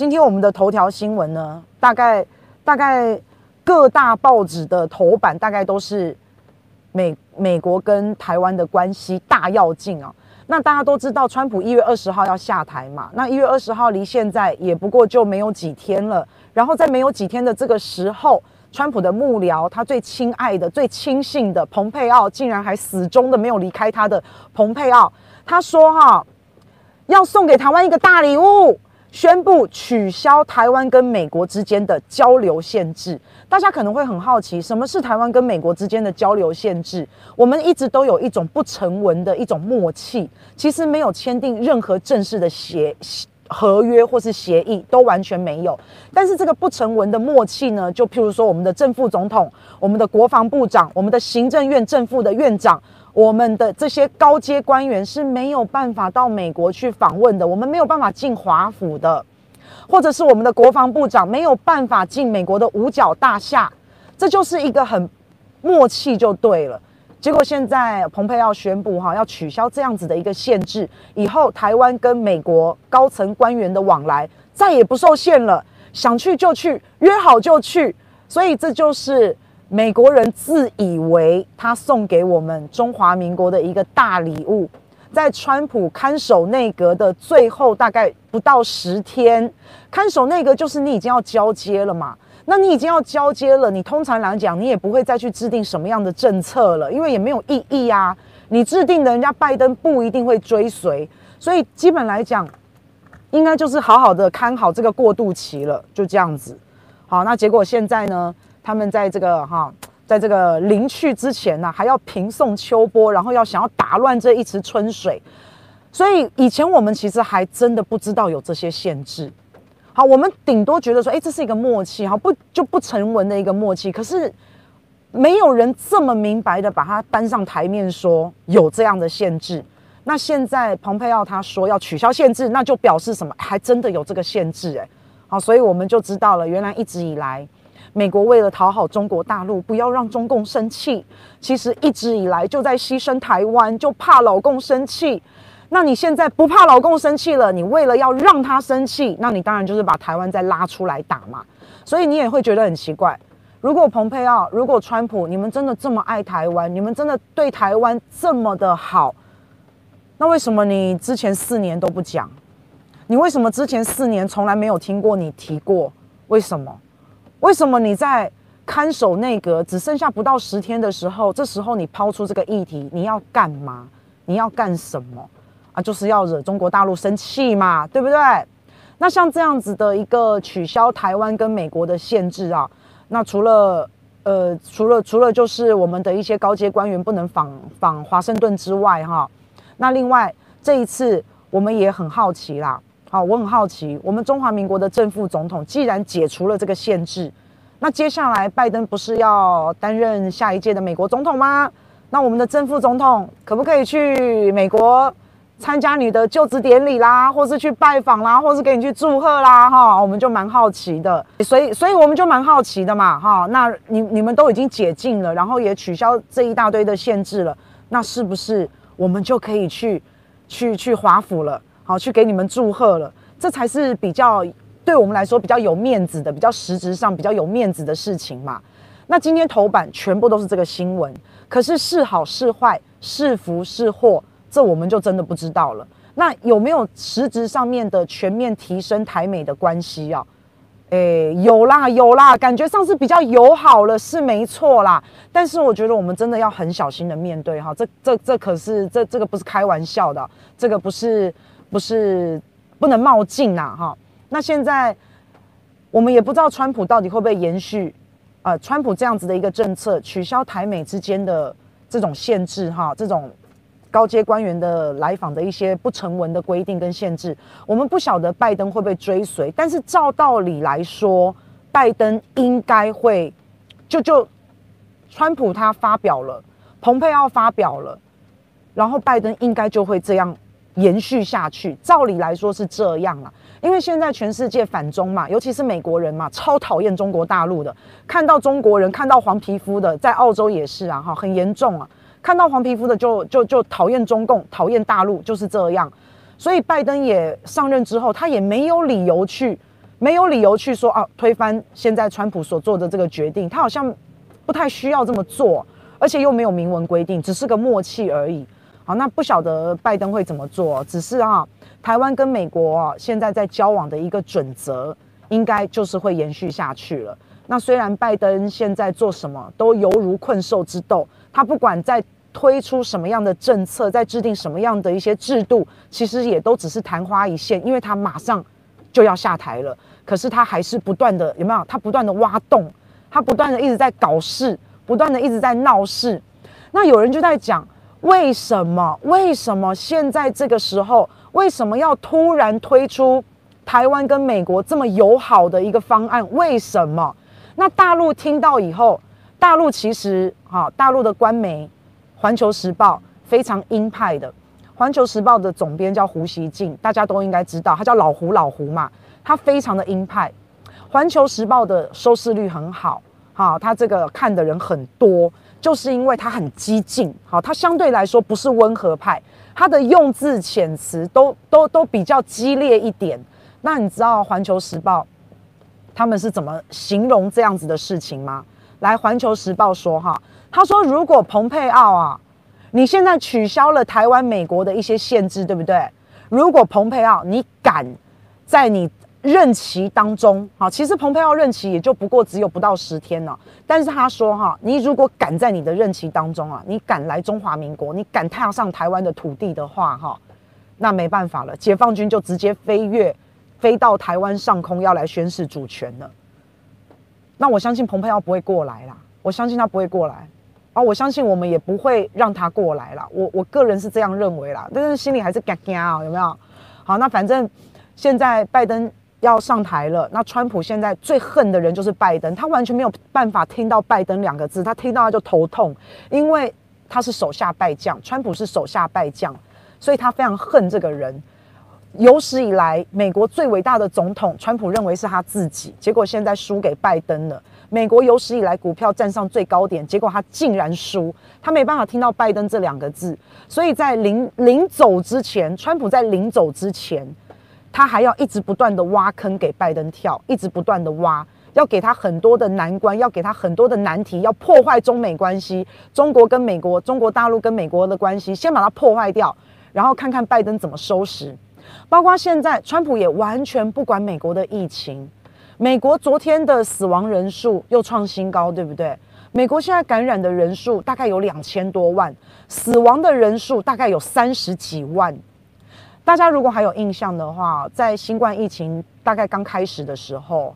今天我们的头条新闻呢，大概大概各大报纸的头版大概都是美美国跟台湾的关系大跃进啊。那大家都知道，川普一月二十号要下台嘛，那一月二十号离现在也不过就没有几天了。然后在没有几天的这个时候，川普的幕僚，他最亲爱的、最亲信的蓬佩奥，竟然还死忠的没有离开他的蓬佩奥，他说哈，要送给台湾一个大礼物。宣布取消台湾跟美国之间的交流限制。大家可能会很好奇，什么是台湾跟美国之间的交流限制？我们一直都有一种不成文的一种默契，其实没有签订任何正式的协合约或是协议，都完全没有。但是这个不成文的默契呢，就譬如说我们的正副总统、我们的国防部长、我们的行政院正副的院长。我们的这些高阶官员是没有办法到美国去访问的，我们没有办法进华府的，或者是我们的国防部长没有办法进美国的五角大厦，这就是一个很默契就对了。结果现在蓬佩奥宣布哈，要取消这样子的一个限制，以后台湾跟美国高层官员的往来再也不受限了，想去就去，约好就去，所以这就是。美国人自以为他送给我们中华民国的一个大礼物，在川普看守内阁的最后大概不到十天，看守内阁就是你已经要交接了嘛？那你已经要交接了，你通常来讲你也不会再去制定什么样的政策了，因为也没有意义啊。你制定的人家拜登不一定会追随，所以基本来讲，应该就是好好的看好这个过渡期了，就这样子。好，那结果现在呢？他们在这个哈，在这个临去之前呢、还要平送秋波，然后要想要打乱这一池春水，所以以前我们其实还真的不知道有这些限制。好，我们顶多觉得说，哎，这是一个默契，哈，不就不成文的一个默契。可是没有人这么明白的把它搬上台面，说有这样的限制。那现在蓬佩奥他说要取消限制，那就表示什么？还真的有这个限制，哎，好，所以我们就知道了，原来一直以来。美国为了讨好中国大陆，不要让中共生气，其实一直以来就在牺牲台湾，就怕老共生气。那你现在不怕老共生气了，你为了要让他生气，那你当然就是把台湾再拉出来打嘛。所以你也会觉得很奇怪，如果蓬佩奥，如果川普，你们真的这么爱台湾，你们真的对台湾这么的好，那为什么你之前四年都不讲？你为什么之前四年从来没有听过你提过？为什么？为什么你在看守内阁只剩下不到十天的时候，这时候你抛出这个议题，你要干嘛？你要干什么？啊，就是要惹中国大陆生气嘛，对不对？那像这样子的一个取消台湾跟美国的限制啊，那除了呃，除了除了就是我们的一些高阶官员不能访访华盛顿之外，哈，那另外这一次我们也很好奇啦。好，我很好奇，我们中华民国的正副总统既然解除了这个限制，那接下来拜登不是要担任下一届的美国总统吗？那我们的正副总统可不可以去美国参加你的就职典礼啦，或是去拜访啦，或是给你去祝贺啦？哈，我们就蛮好奇的，所以，所以我们就蛮好奇的嘛，哈。那你你们都已经解禁了，然后也取消这一大堆的限制了，那是不是我们就可以去去去华府了？好，去给你们祝贺了，这才是比较对我们来说比较有面子的，比较实质上比较有面子的事情嘛。那今天头版全部都是这个新闻，可是是好是坏，是福是祸，这我们就真的不知道了。那有没有实质上面的全面提升台美的关系啊？诶，有啦有啦，感觉上是比较友好了，是没错啦。但是我觉得我们真的要很小心的面对哈，这这这可是这这个不是开玩笑的，这个不是不是不能冒进呐哈。那现在我们也不知道川普到底会不会延续，呃，川普这样子的一个政策，取消台美之间的这种限制哈，这种。高阶官员的来访的一些不成文的规定跟限制，我们不晓得拜登会不会追随，但是照道理来说，拜登应该会，就就，川普他发表了，蓬佩奥发表了，然后拜登应该就会这样延续下去。照理来说是这样了，因为现在全世界反中嘛，尤其是美国人嘛，超讨厌中国大陆的，看到中国人，看到黄皮肤的，在澳洲也是啊，哈，很严重啊。看到黄皮肤的就就就讨厌中共，讨厌大陆，就是这样。所以拜登也上任之后，他也没有理由去没有理由去说啊推翻现在川普所做的这个决定，他好像不太需要这么做，而且又没有明文规定，只是个默契而已。好，那不晓得拜登会怎么做，只是啊，台湾跟美国现在在交往的一个准则，应该就是会延续下去了。那虽然拜登现在做什么都犹如困兽之斗，他不管在推出什么样的政策，在制定什么样的一些制度，其实也都只是昙花一现，因为他马上就要下台了。可是他还是不断的有没有？他不断的挖洞，他不断的一直在搞事，不断的一直在闹事。那有人就在讲，为什么？为什么现在这个时候，为什么要突然推出台湾跟美国这么友好的一个方案？为什么？那大陆听到以后，大陆其实哈，大陆的官媒。《环球时报》非常鹰派的，《环球时报》的总编叫胡锡进，大家都应该知道，他叫老胡老胡嘛，他非常的鹰派。《环球时报》的收视率很好，好，他这个看的人很多，就是因为他很激进，好，他相对来说不是温和派，他的用字遣词都都都比较激烈一点。那你知道《环球时报》他们是怎么形容这样子的事情吗？来，《环球时报》说哈。他说：“如果蓬佩奥啊，你现在取消了台湾、美国的一些限制，对不对？如果蓬佩奥你敢在你任期当中，好，其实蓬佩奥任期也就不过只有不到十天了。但是他说哈，你如果敢在你的任期当中啊，你敢来中华民国，你敢踏上台湾的土地的话，哈，那没办法了，解放军就直接飞越，飞到台湾上空要来宣示主权了。那我相信蓬佩奥不会过来啦，我相信他不会过来。”啊，我相信我们也不会让他过来了。我我个人是这样认为啦，但是心里还是嘎嘎啊，有没有？好，那反正现在拜登要上台了，那川普现在最恨的人就是拜登，他完全没有办法听到拜登两个字，他听到他就头痛，因为他是手下败将，川普是手下败将，所以他非常恨这个人。有史以来，美国最伟大的总统，川普认为是他自己，结果现在输给拜登了。美国有史以来股票站上最高点，结果他竟然输，他没办法听到拜登这两个字，所以在临临走之前，川普在临走之前，他还要一直不断的挖坑给拜登跳，一直不断的挖，要给他很多的难关，要给他很多的难题，要破坏中美关系，中国跟美国，中国大陆跟美国的关系，先把它破坏掉，然后看看拜登怎么收拾。包括现在，川普也完全不管美国的疫情。美国昨天的死亡人数又创新高，对不对？美国现在感染的人数大概有两千多万，死亡的人数大概有三十几万。大家如果还有印象的话，在新冠疫情大概刚开始的时候，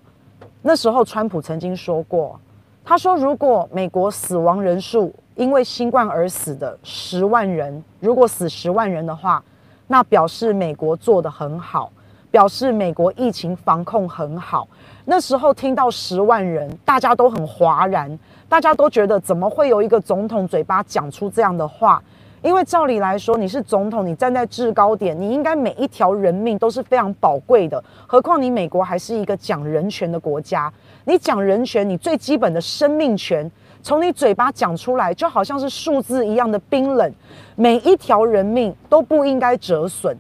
那时候川普曾经说过，他说如果美国死亡人数因为新冠而死的十万人，如果死十万人的话。那表示美国做得很好，表示美国疫情防控很好。那时候听到十万人，大家都很哗然，大家都觉得怎么会有一个总统嘴巴讲出这样的话？因为照理来说，你是总统，你站在制高点，你应该每一条人命都是非常宝贵的。何况你美国还是一个讲人权的国家，你讲人权，你最基本的生命权。从你嘴巴讲出来，就好像是数字一样的冰冷，每一条人命都不应该折损。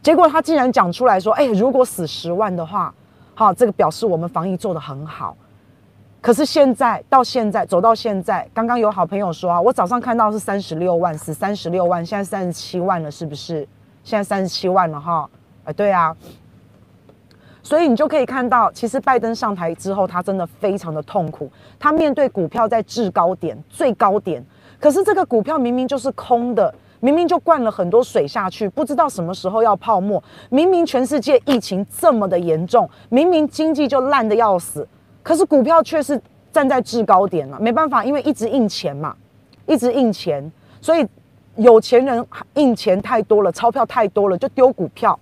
结果他竟然讲出来说：“哎，如果死十万的话，好，这个表示我们防疫做得很好。”可是现在到现在走到现在，刚刚有好朋友说啊，我早上看到是三十六万，是三十六万，现在三十七万了，是不是？现在三十七万了哈？哎，对啊。所以你就可以看到，其实拜登上台之后，他真的非常的痛苦。他面对股票在制高点、最高点，可是这个股票明明就是空的，明明就灌了很多水下去，不知道什么时候要泡沫。明明全世界疫情这么的严重，明明经济就烂得要死，可是股票却是站在制高点了。没办法，因为一直印钱嘛，一直印钱，所以有钱人印钱太多了，钞票太多了，就丢股票。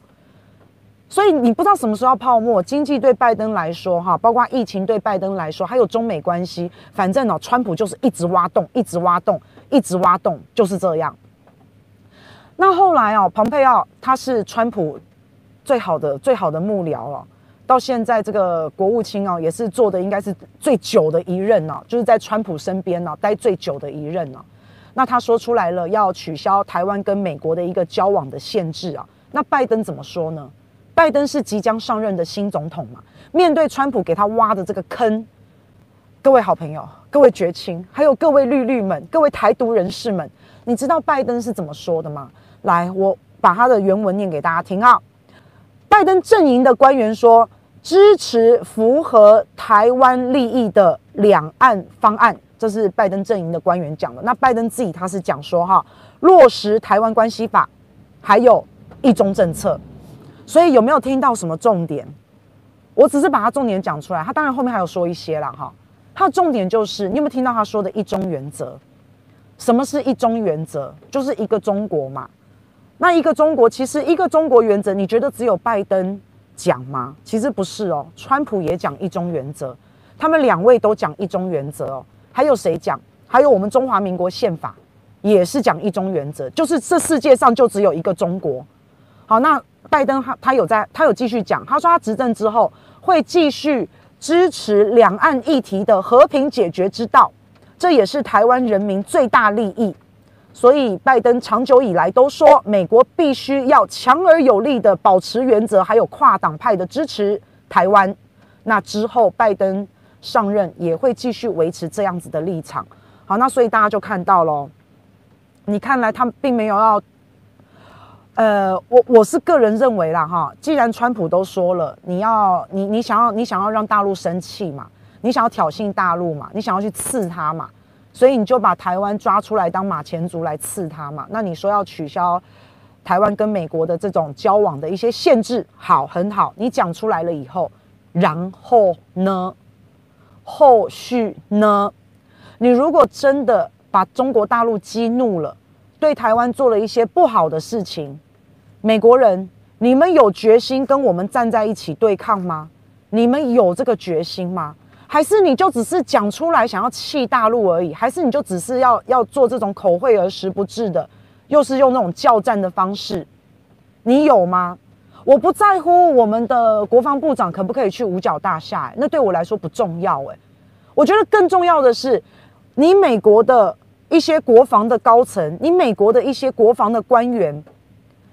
所以你不知道什么时候要泡沫，经济对拜登来说哈，包括疫情对拜登来说，还有中美关系，反正哦，川普就是一直挖洞，一直挖洞，一直挖洞，就是这样。那后来哦，蓬佩奥他是川普最好的最好的幕僚哦，到现在这个国务卿哦，也是做的应该是最久的一任哦，就是在川普身边呢，待最久的一任哦。那他说出来了，要取消台湾跟美国的一个交往的限制啊，那拜登怎么说呢？拜登是即将上任的新总统嘛？面对川普给他挖的这个坑，各位好朋友、各位绝亲，还有各位绿绿们、各位台独人士们，你知道拜登是怎么说的吗？来，我把他的原文念给大家听啊。拜登阵营的官员说，支持符合台湾利益的两岸方案，这是拜登阵营的官员讲的。那拜登自己他是讲说哈，落实台湾关系法，还有一中政策。所以有没有听到什么重点？我只是把他重点讲出来。他当然后面还有说一些啦哈。他的重点就是，你有没有听到他说的一中原则？什么是一中原则？就是一个中国嘛。那一个中国，其实一个中国原则，你觉得只有拜登讲吗？其实不是哦，川普也讲一中原则，他们两位都讲一中原则哦。还有谁讲？还有我们中华民国宪法也是讲一中原则，就是这世界上就只有一个中国。好，那拜登他他有在，他有继续讲，他说他执政之后会继续支持两岸议题的和平解决之道，这也是台湾人民最大利益。所以，拜登长久以来都说，美国必须要强而有力的保持原则，还有跨党派的支持台湾。那之后，拜登上任也会继续维持这样子的立场。好，那所以大家就看到了，你看来他并没有要，呃，我我是个人认为啦，哈，既然川普都说了，你要你你想要你想要让大陆生气嘛，你想要挑衅大陆嘛，你想要去刺他嘛。所以你就把台湾抓出来当马前卒来刺他嘛？那你说要取消台湾跟美国的这种交往的一些限制，好，很好。你讲出来了以后，然后呢？后续呢？你如果真的把中国大陆激怒了，对台湾做了一些不好的事情，美国人，你们有决心跟我们站在一起对抗吗？你们有这个决心吗？还是你就只是讲出来想要气大陆而已？还是你就只是要要做这种口惠而实不至的，又是用那种叫战的方式？你有吗？我不在乎我们的国防部长可不可以去五角大厦，那对我来说不重要。诶，我觉得更重要的是，你美国的一些国防的高层，你美国的一些国防的官员，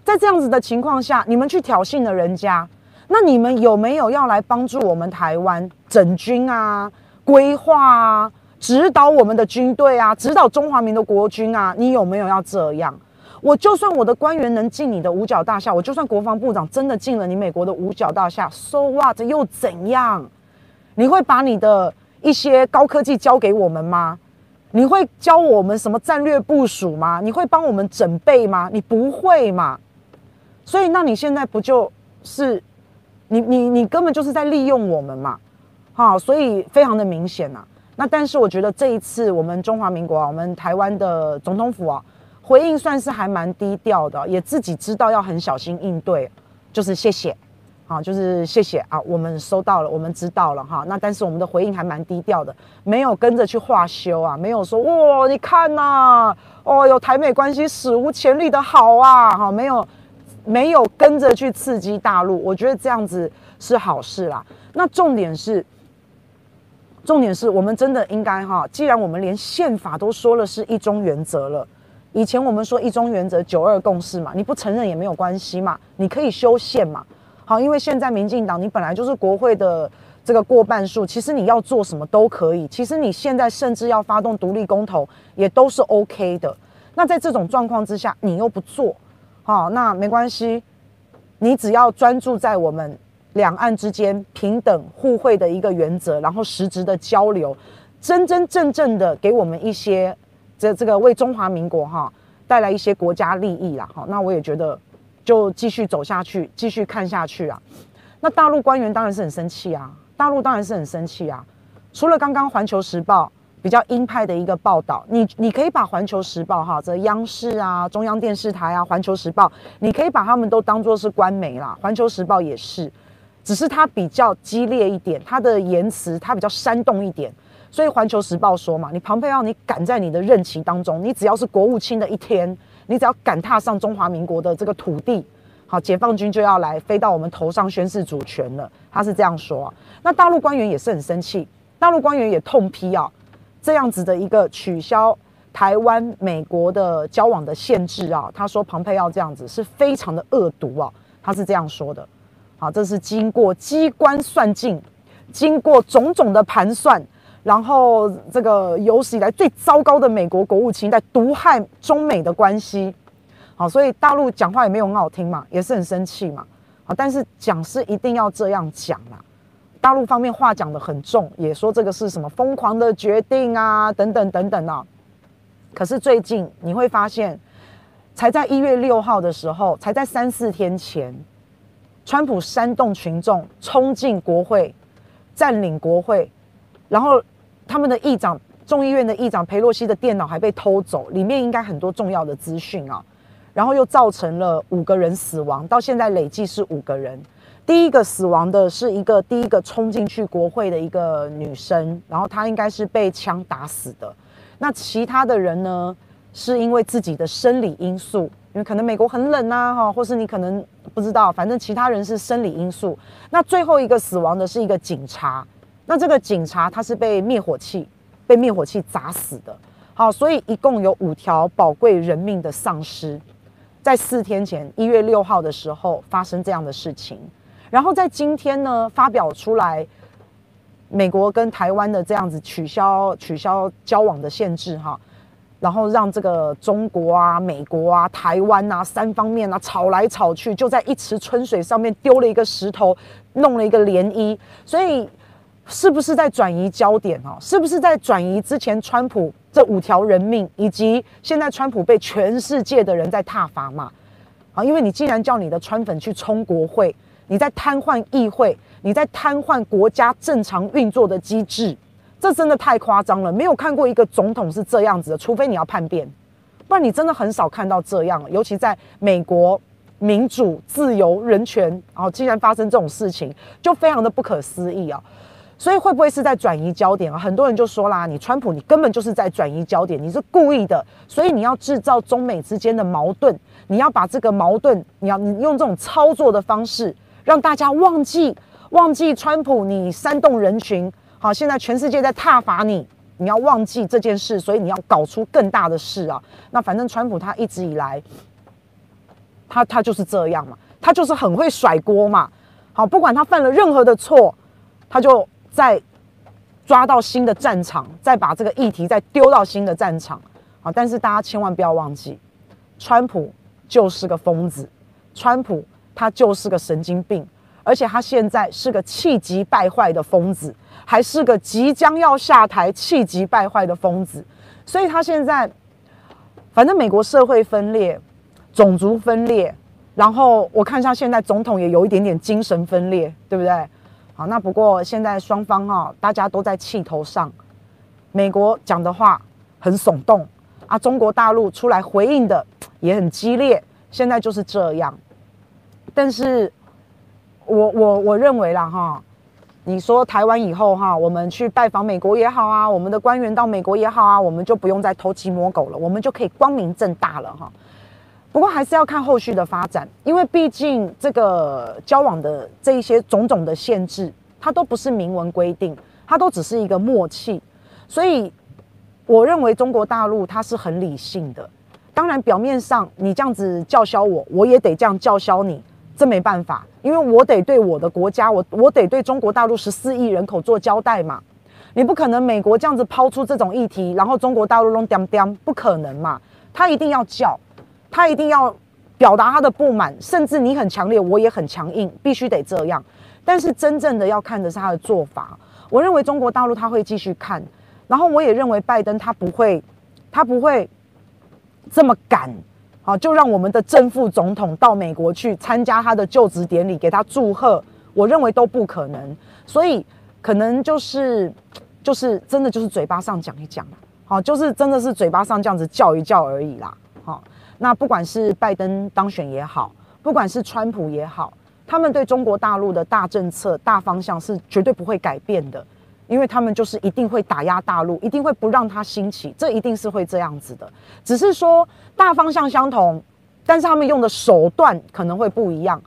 在这样子的情况下，你们去挑衅了人家。那你们有没有要来帮助我们台湾整军啊、规划啊、指导我们的军队啊、指导中华民国国军啊？你有没有要这样？我就算我的官员能进你的五角大厦，我就算国防部长真的进了你美国的五角大厦，so what 又怎样？你会把你的一些高科技交给我们吗？你会教我们什么战略部署吗？你会帮我们整备吗？你不会嘛？所以，那你现在不就是？你你你根本就是在利用我们嘛，好，所以非常的明显呐、那但是我觉得这一次我们中华民国啊，我们台湾的总统府啊，回应算是还蛮低调的，也自己知道要很小心应对，就是谢谢，好，就是谢谢啊，我们收到了，我们知道了哈。那但是我们的回应还蛮低调的，没有跟着去化修啊，没有说哇，你看呐、哦，有台美关系史无前例的好啊，哈，没有。没有跟着去刺激大陆，我觉得这样子是好事啦。那重点是，重点是我们真的应该哈，既然我们连宪法都说了是一中原则了，以前我们说一中原则九二共识嘛，你不承认也没有关系嘛，你可以修宪嘛。好，因为现在民进党你本来就是国会的这个过半数，其实你要做什么都可以。其实你现在甚至要发动独立公投也都是 OK 的。那在这种状况之下，你又不做。好，那没关系，你只要专注在我们两岸之间平等互惠的一个原则，然后实质的交流，真真正正的给我们一些这这个为中华民国哈带来一些国家利益啦。哈，那我也觉得就继续走下去，继续看下去啊。那大陆官员当然是很生气啊，大陆当然是很生气啊。除了刚刚《环球时报》。比较鹰派的一个报道，你你可以把《环球时报》哈，这央视啊、中央电视台啊，《环球时报》，你可以把他们都当作是官媒啦，《环球时报》也是，只是它比较激烈一点，它的言辞它比较煽动一点，所以《环球时报》说嘛，你庞佩奥，你赶在你的任期当中，你只要是国务卿的一天，你只要敢踏上中华民国的这个土地，好，解放军就要来飞到我们头上宣示主权了，他是这样说。那大陆官员也是很生气，大陆官员也痛批啊。这样子的一个取消台湾美国的交往的限制啊，他说庞佩奥这样子是非常的恶毒啊，他是这样说的。好，这是经过机关算尽，经过种种的盘算，然后这个有史以来最糟糕的美国国务卿在毒害中美的关系。好，所以大陆讲话也没有很好听嘛，也是很生气嘛。好，但是讲是一定要这样讲啦。大陆方面话讲得很重，也说这个是什么疯狂的决定啊，等等等等啊。可是最近你会发现，才在一月六号的时候，才在三四天前，川普煽动群众冲进国会，占领国会，然后他们的议长众议院的议长裴洛西的电脑还被偷走，里面应该很多重要的资讯啊。然后又造成了五个人死亡，到现在累计是五个人。第一个死亡的是一个第一个冲进去国会的一个女生，然后她应该是被枪打死的。那其他的人呢，是因为自己的生理因素，因为可能美国很冷啊，哈，或是你可能不知道，反正其他人是生理因素。那最后一个死亡的是一个警察，那这个警察他是被灭火器被灭火器砸死的。好，所以一共有五条宝贵人命的丧失。在四天前，一月六号的时候发生这样的事情，然后在今天呢，发表出来，美国跟台湾的这样子取消取消交往的限制哈，然后让这个中国啊、美国啊、台湾啊三方面啊吵来吵去，就在一池春水上面丢了一个石头，弄了一个涟漪，所以。是不是在转移焦点哦？是不是在转移之前川普这五条人命，以及现在川普被全世界的人在挞伐嘛？啊，因为你既然叫你的川粉去冲国会，你在瘫痪议会，你在瘫痪国家正常运作的机制，这真的太夸张了。没有看过一个总统是这样子的，除非你要叛变，不然你真的很少看到这样。尤其在美国，民主、自由、人权，然后既然发生这种事情，就非常的不可思议啊。所以会不会是在转移焦点啊？很多人就说啦，你川普你根本就是在转移焦点，你是故意的，所以你要制造中美之间的矛盾，你要把这个矛盾，你要你用这种操作的方式，让大家忘记忘记川普你煽动人群，好，现在全世界在挞伐你，你要忘记这件事，所以你要搞出更大的事啊。那反正川普他一直以来，他他就是这样嘛，他就是很会甩锅嘛。好，不管他犯了任何的错，他就。再抓到新的战场，再把这个议题再丢到新的战场，好，但是大家千万不要忘记，川普就是个疯子，川普他就是个神经病，而且他现在是个气急败坏的疯子，还是个即将要下台、气急败坏的疯子，所以他现在反正美国社会分裂，种族分裂，然后我看一下现在总统也有一点点精神分裂，对不对？好，那不过现在双方哈、哦，大家都在气头上。美国讲的话很耸动啊，中国大陆出来回应的也很激烈。现在就是这样。但是我我我认为啦哈，你说台湾以后哈，我们去拜访美国也好啊，我们的官员到美国也好啊，我们就不用再偷鸡摸狗了，我们就可以光明正大了哈。不过还是要看后续的发展，因为毕竟这个交往的这一些种种的限制，它都不是明文规定，它都只是一个默契。所以我认为中国大陆它是很理性的。当然，表面上你这样子叫嚣我，我也得这样叫嚣你，这没办法，因为我得对我的国家，我我得对中国大陆十四亿人口做交代嘛。你不可能美国这样子抛出这种议题，然后中国大陆弄掂掂，不可能嘛，他一定要叫。他一定要表达他的不满，甚至你很强烈，我也很强硬，必须得这样。但是真正的要看的是他的做法。我认为中国大陆他会继续看，然后我也认为拜登他不会，他不会这么敢，好，就让我们的正副总统到美国去参加他的就职典礼，给他祝贺。我认为都不可能，所以可能就是就是真的就是嘴巴上讲一讲，好，就是真的是嘴巴上这样子叫一叫而已啦，好。那不管是拜登当选也好，不管是川普也好，他们对中国大陆的大政策、大方向是绝对不会改变的，因为他们就是一定会打压大陆，一定会不让它兴起，这一定是会这样子的。只是说大方向相同，但是他们用的手段可能会不一样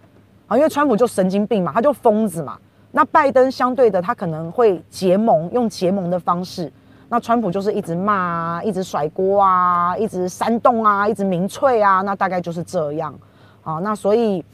啊，因为川普就神经病嘛，他就疯子嘛。那拜登相对的，他可能会结盟，用结盟的方式。那川普就是一直骂啊，一直甩锅啊，一直煽动啊，一直民粹啊，那大概就是这样啊。那所以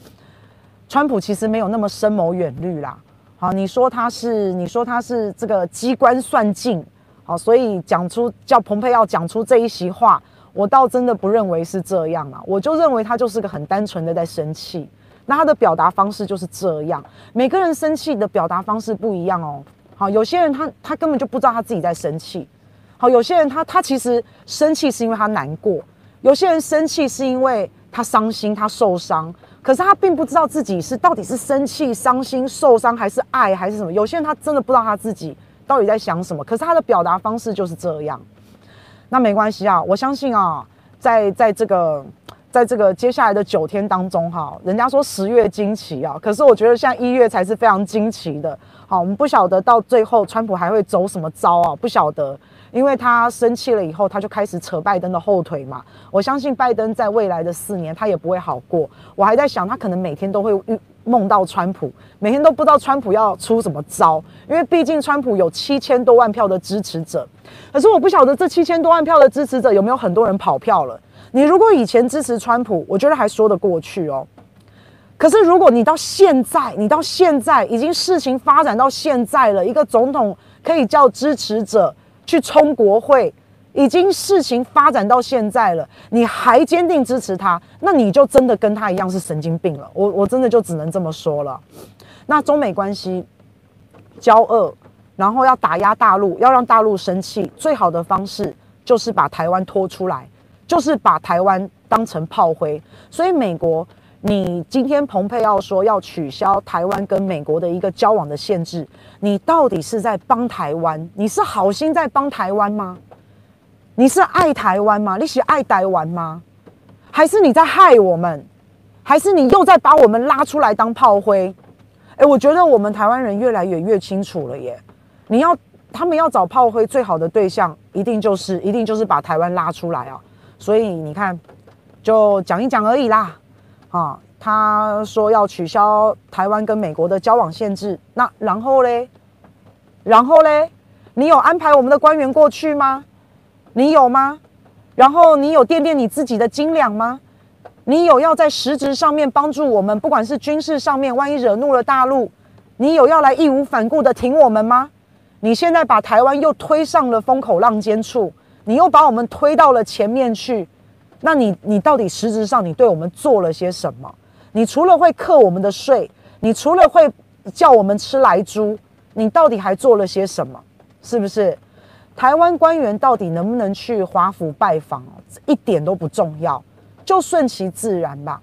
川普其实没有那么深谋远虑啦。好，你说他是，你说他是这个机关算尽，好，所以讲出叫蓬佩奥讲出这一席话，我倒真的不认为是这样啊，我就认为他就是个很单纯的在生气，那他的表达方式就是这样。每个人生气的表达方式不一样哦。好，有些人他他根本就不知道他自己在生气，好，有些人他他其实生气是因为他难过，有些人生气是因为他伤心，他受伤。可是他并不知道自己是到底是生气、伤心、受伤，还是爱，还是什么。有些人他真的不知道他自己到底在想什么。可是他的表达方式就是这样。那没关系啊，我相信啊，在在这个在这个接下来的九天当中哈，人家说十月惊奇啊，可是我觉得现在一月才是非常惊奇的。好，我们不晓得到最后川普还会走什么招啊，不晓得。因为他生气了以后，他就开始扯拜登的后腿嘛。我相信拜登在未来的四年，他也不会好过。我还在想，他可能每天都会梦到川普，每天都不知道川普要出什么招。因为毕竟川普有七千多万票的支持者，可是我不晓得这七千多万票的支持者有没有很多人跑票了。你如果以前支持川普，我觉得还说得过去哦。可是如果你到现在，你到现在已经事情发展到现在了，一个总统可以叫支持者。去冲国会，已经事情发展到现在了，你还坚定支持他，那你就真的跟他一样是神经病了。我我真的就只能这么说了。那中美关系交恶，然后要打压大陆，要让大陆生气，最好的方式就是把台湾拖出来，就是把台湾当成炮灰。所以美国。你今天蓬佩奥说要取消台湾跟美国的一个交往的限制，你到底是在帮台湾？你是好心在帮台湾吗？你是爱台湾吗？你是爱台湾吗？还是你在害我们？还是你又在把我们拉出来当炮灰？诶，我觉得我们台湾人越来越越清楚了耶！你要他们要找炮灰，最好的对象一定就是一定就是把台湾拉出来啊！所以你看，就讲一讲而已啦。啊，他说要取消台湾跟美国的交往限制，那然后嘞，然后嘞，你有安排我们的官员过去吗？你有吗？然后你有垫垫你自己的斤两吗？你有要在实质上面帮助我们，不管是军事上面，万一惹怒了大陆，你有要来义无反顾的挺我们吗？你现在把台湾又推上了风口浪尖处，你又把我们推到了前面去。那你你到底实质上你对我们做了些什么？你除了会课我们的税，你除了会叫我们吃来猪，你到底还做了些什么？是不是？台湾官员到底能不能去华府拜访？一点都不重要，就顺其自然吧。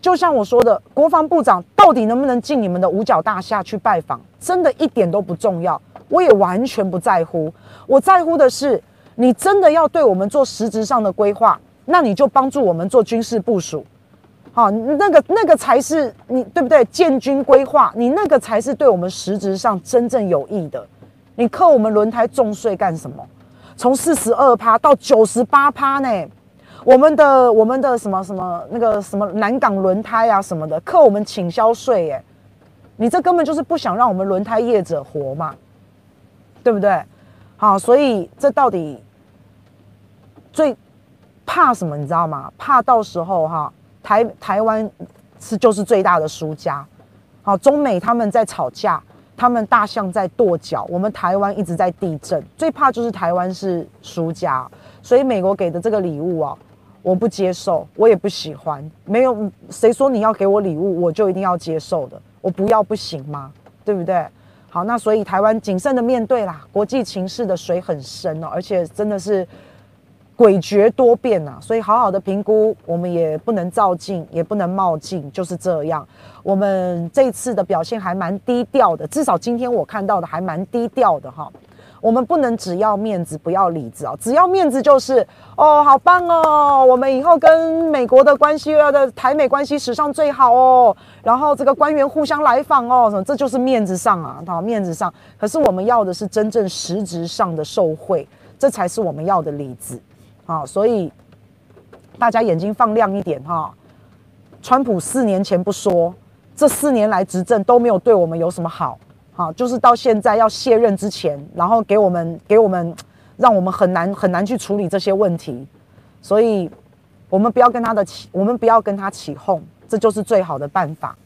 就像我说的，国防部长到底能不能进你们的五角大厦去拜访？真的一点都不重要，我也完全不在乎。我在乎的是，你真的要对我们做实质上的规划。那你就帮助我们做军事部署，好，那个那个才是你对不对？建军规划，你那个才是对我们实质上真正有益的。你扣我们轮胎重税干什么？从四十二趴到九十八趴呢？我们的我们的什么什么那个什么南港轮胎啊什么的，扣我们倾销税耶？你这根本就是不想让我们轮胎业者活嘛？对不对？好，所以这到底最。怕什么？你知道吗？怕到时候哈，台台湾是就是最大的输家。好，中美他们在吵架，他们大象在跺脚，我们台湾一直在地震。最怕就是台湾是输家，所以美国给的这个礼物啊，我不接受，我也不喜欢。没有谁说你要给我礼物，我就一定要接受的。我不要不行吗？对不对？好，那所以台湾谨慎的面对啦。国际情势的水很深哦，而且真的是。诡谲多变呐、啊，所以好好的评估，我们也不能照进，也不能冒进，就是这样。我们这次的表现还蛮低调的，至少今天我看到的还蛮低调的哈。我们不能只要面子不要里子啊，只要面子就是哦，好棒哦，我们以后跟美国的关系要的台美关系史上最好哦，然后这个官员互相来访哦，这就是面子上啊，好面子上。可是我们要的是真正实质上的受惠，这才是我们要的里子。好，所以大家眼睛放亮一点哈。川普四年前不说，这四年来执政都没有对我们有什么好，好，就是到现在要卸任之前，然后给我们给我们，让我们很难很难去处理这些问题。所以，我们不要跟他的起，我们不要跟他起哄，这就是最好的办法。